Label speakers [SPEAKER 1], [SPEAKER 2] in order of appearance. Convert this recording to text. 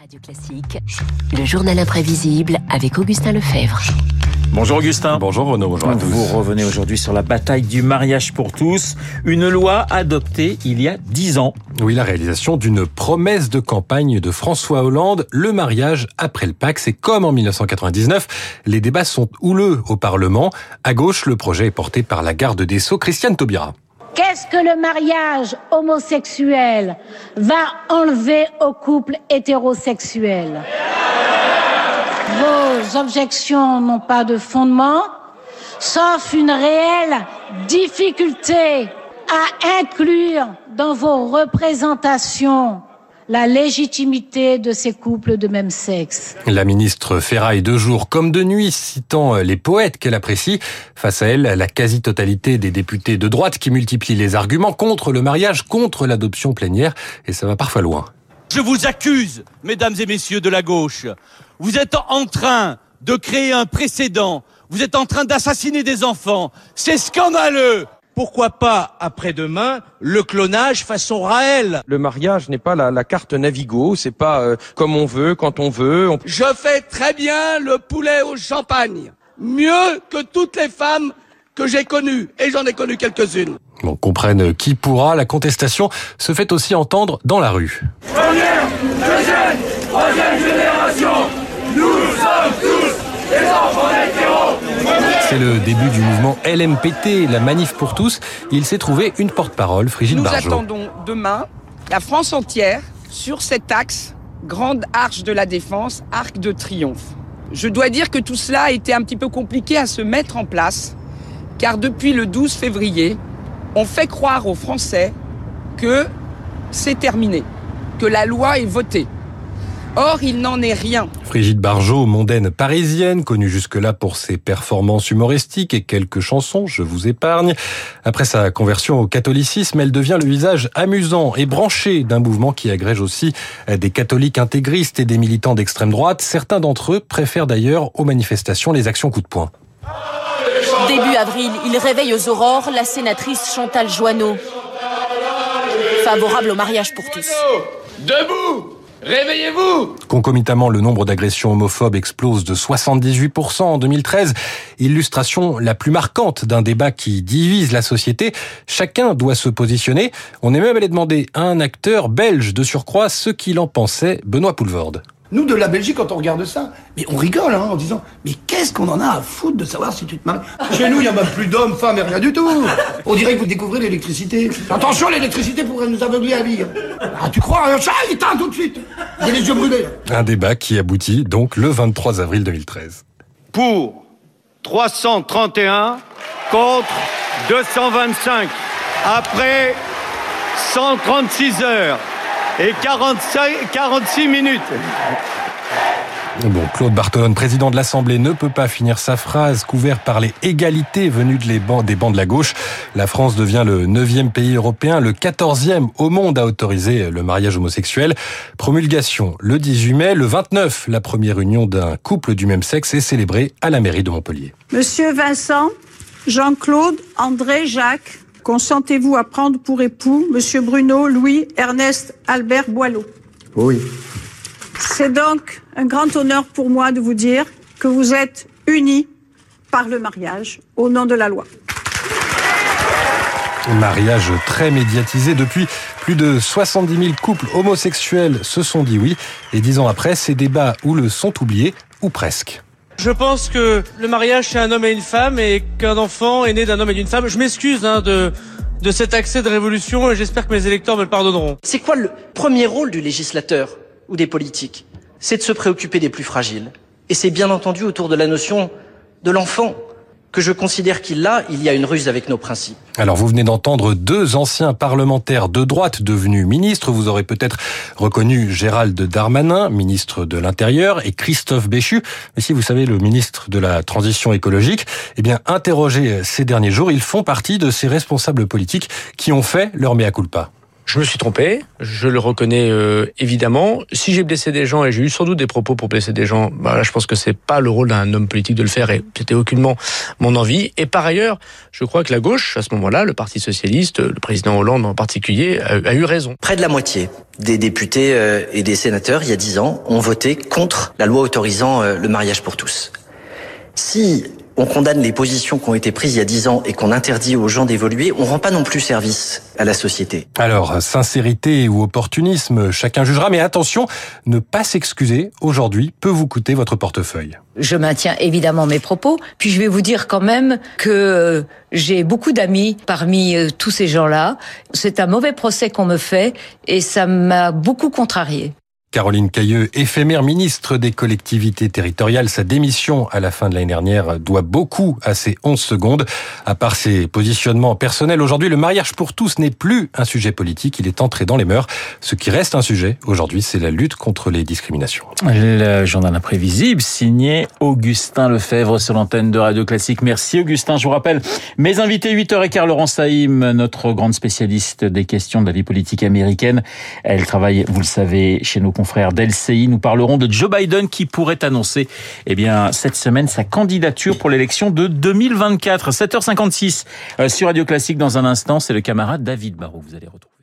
[SPEAKER 1] Radio Classique, le journal imprévisible avec Augustin Lefebvre.
[SPEAKER 2] Bonjour Augustin.
[SPEAKER 3] Bonjour Renaud, bonjour à tous.
[SPEAKER 2] Vous revenez aujourd'hui sur la bataille du mariage pour tous, une loi adoptée il y a dix ans.
[SPEAKER 3] Oui, la réalisation d'une promesse de campagne de François Hollande, le mariage après le Pacte. C'est comme en 1999, les débats sont houleux au Parlement. À gauche, le projet est porté par la garde des Sceaux, Christiane Taubira.
[SPEAKER 4] Qu'est-ce que le mariage homosexuel va enlever aux couples hétérosexuels Vos objections n'ont pas de fondement, sauf une réelle difficulté à inclure dans vos représentations la légitimité de ces couples de même sexe.
[SPEAKER 3] La ministre ferraille de jour comme de nuit, citant les poètes qu'elle apprécie. Face à elle, la quasi-totalité des députés de droite qui multiplient les arguments contre le mariage, contre l'adoption plénière, et ça va parfois loin.
[SPEAKER 5] Je vous accuse, mesdames et messieurs de la gauche. Vous êtes en train de créer un précédent. Vous êtes en train d'assassiner des enfants. C'est scandaleux pourquoi pas après-demain le clonage façon Raël
[SPEAKER 6] Le mariage n'est pas la, la, carte Navigo, c'est pas euh, comme on veut, quand on veut. On...
[SPEAKER 5] Je fais très bien le poulet au champagne, mieux que toutes les femmes que j'ai connues, et j'en ai connu quelques-unes.
[SPEAKER 3] On comprenne qui pourra, la contestation se fait aussi entendre dans la rue.
[SPEAKER 7] Première, deuxième, troisième génération, nous sommes tous des enfants
[SPEAKER 3] c'est le début du mouvement LMPT, la manif pour tous. Il s'est trouvé une porte-parole, Frigide
[SPEAKER 8] Nous
[SPEAKER 3] Barjot.
[SPEAKER 8] attendons demain la France entière sur cet axe, grande arche de la défense, arc de triomphe. Je dois dire que tout cela a été un petit peu compliqué à se mettre en place, car depuis le 12 février, on fait croire aux Français que c'est terminé, que la loi est votée. Or, il n'en est rien.
[SPEAKER 3] Frigide Barjot, mondaine parisienne, connue jusque-là pour ses performances humoristiques et quelques chansons, je vous épargne. Après sa conversion au catholicisme, elle devient le visage amusant et branché d'un mouvement qui agrège aussi des catholiques intégristes et des militants d'extrême droite. Certains d'entre eux préfèrent d'ailleurs aux manifestations les actions coup de poing.
[SPEAKER 9] Début avril, il réveille aux aurores la sénatrice Chantal Joanneau. Favorable au mariage pour tous.
[SPEAKER 5] Debout Réveillez-vous
[SPEAKER 3] Concomitamment, le nombre d'agressions homophobes explose de 78% en 2013. Illustration la plus marquante d'un débat qui divise la société. Chacun doit se positionner. On est même allé demander à un acteur belge de surcroît ce qu'il en pensait, Benoît Poulvorde.
[SPEAKER 10] Nous, de la Belgique, quand on regarde ça, mais on rigole hein, en disant Mais qu'est-ce qu'on en a à foutre de savoir si tu te maries? Chez nous, il n'y a même plus d'hommes, femmes et rien du tout. On dirait que vous découvrez l'électricité. Attention, l'électricité pourrait nous aveugler à vie. Ah, tu crois Un chat, il éteint tout de suite. Il a les yeux brûlés.
[SPEAKER 3] Un débat qui aboutit donc le 23 avril 2013.
[SPEAKER 11] Pour 331 contre 225. Après 136 heures et 45, 46 minutes.
[SPEAKER 3] Bon, Claude Bartolone, président de l'Assemblée, ne peut pas finir sa phrase, couvert par les égalités venues de les bancs, des bancs de la gauche. La France devient le neuvième pays européen, le quatorzième au monde à autoriser le mariage homosexuel. Promulgation le 18 mai, le 29, la première union d'un couple du même sexe est célébrée à la mairie de Montpellier.
[SPEAKER 12] Monsieur Vincent, Jean-Claude, André, Jacques, Consentez-vous à prendre pour époux Monsieur Bruno, Louis, Ernest, Albert Boileau?
[SPEAKER 10] Oui.
[SPEAKER 12] C'est donc un grand honneur pour moi de vous dire que vous êtes unis par le mariage au nom de la loi.
[SPEAKER 3] Mariage très médiatisé depuis plus de 70 000 couples homosexuels se sont dit oui et dix ans après, ces débats ou le sont oubliés ou presque.
[SPEAKER 13] Je pense que le mariage c'est un homme et une femme et qu'un enfant est né d'un homme et d'une femme. Je m'excuse hein, de de cet accès de révolution et j'espère que mes électeurs me le pardonneront.
[SPEAKER 14] C'est quoi le premier rôle du législateur ou des politiques? C'est de se préoccuper des plus fragiles. Et c'est bien entendu autour de la notion de l'enfant que je considère qu'il a, il y a une ruse avec nos principes.
[SPEAKER 3] Alors vous venez d'entendre deux anciens parlementaires de droite devenus ministres. Vous aurez peut-être reconnu Gérald Darmanin, ministre de l'Intérieur, et Christophe Béchu. Mais si vous savez, le ministre de la Transition écologique, eh bien, interrogés ces derniers jours, ils font partie de ces responsables politiques qui ont fait leur mea culpa.
[SPEAKER 15] Je me suis trompé, je le reconnais euh, évidemment. Si j'ai blessé des gens et j'ai eu sans doute des propos pour blesser des gens, bah là, je pense que c'est pas le rôle d'un homme politique de le faire et c'était aucunement mon envie. Et par ailleurs, je crois que la gauche, à ce moment-là, le Parti socialiste, le président Hollande en particulier, a, a eu raison.
[SPEAKER 14] Près de la moitié des députés euh, et des sénateurs, il y a dix ans, ont voté contre la loi autorisant euh, le mariage pour tous. Si on condamne les positions qui ont été prises il y a dix ans et qu'on interdit aux gens d'évoluer, on rend pas non plus service à la société.
[SPEAKER 3] Alors, sincérité ou opportunisme, chacun jugera, mais attention, ne pas s'excuser aujourd'hui peut vous coûter votre portefeuille.
[SPEAKER 16] Je maintiens évidemment mes propos, puis je vais vous dire quand même que euh, j'ai beaucoup d'amis parmi euh, tous ces gens-là. C'est un mauvais procès qu'on me fait et ça m'a beaucoup contrarié.
[SPEAKER 3] Caroline Cailleux, éphémère ministre des collectivités territoriales, sa démission à la fin de l'année dernière doit beaucoup à ces 11 secondes. À part ses positionnements personnels, aujourd'hui, le mariage pour tous n'est plus un sujet politique, il est entré dans les mœurs. Ce qui reste un sujet aujourd'hui, c'est la lutte contre les discriminations.
[SPEAKER 2] Le journal imprévisible, signé Augustin Lefebvre sur l'antenne de Radio Classique. Merci Augustin. Je vous rappelle, mes invités 8h15, Laurent Saïm, notre grande spécialiste des questions de la vie politique américaine. Elle travaille, vous le savez, chez nos confrères d'LCI. Nous parlerons de Joe Biden qui pourrait annoncer eh cette semaine sa candidature pour l'élection de 2024. 7h56 sur Radio Classique dans un instant. C'est le camarade David Barrault. Vous allez retrouver.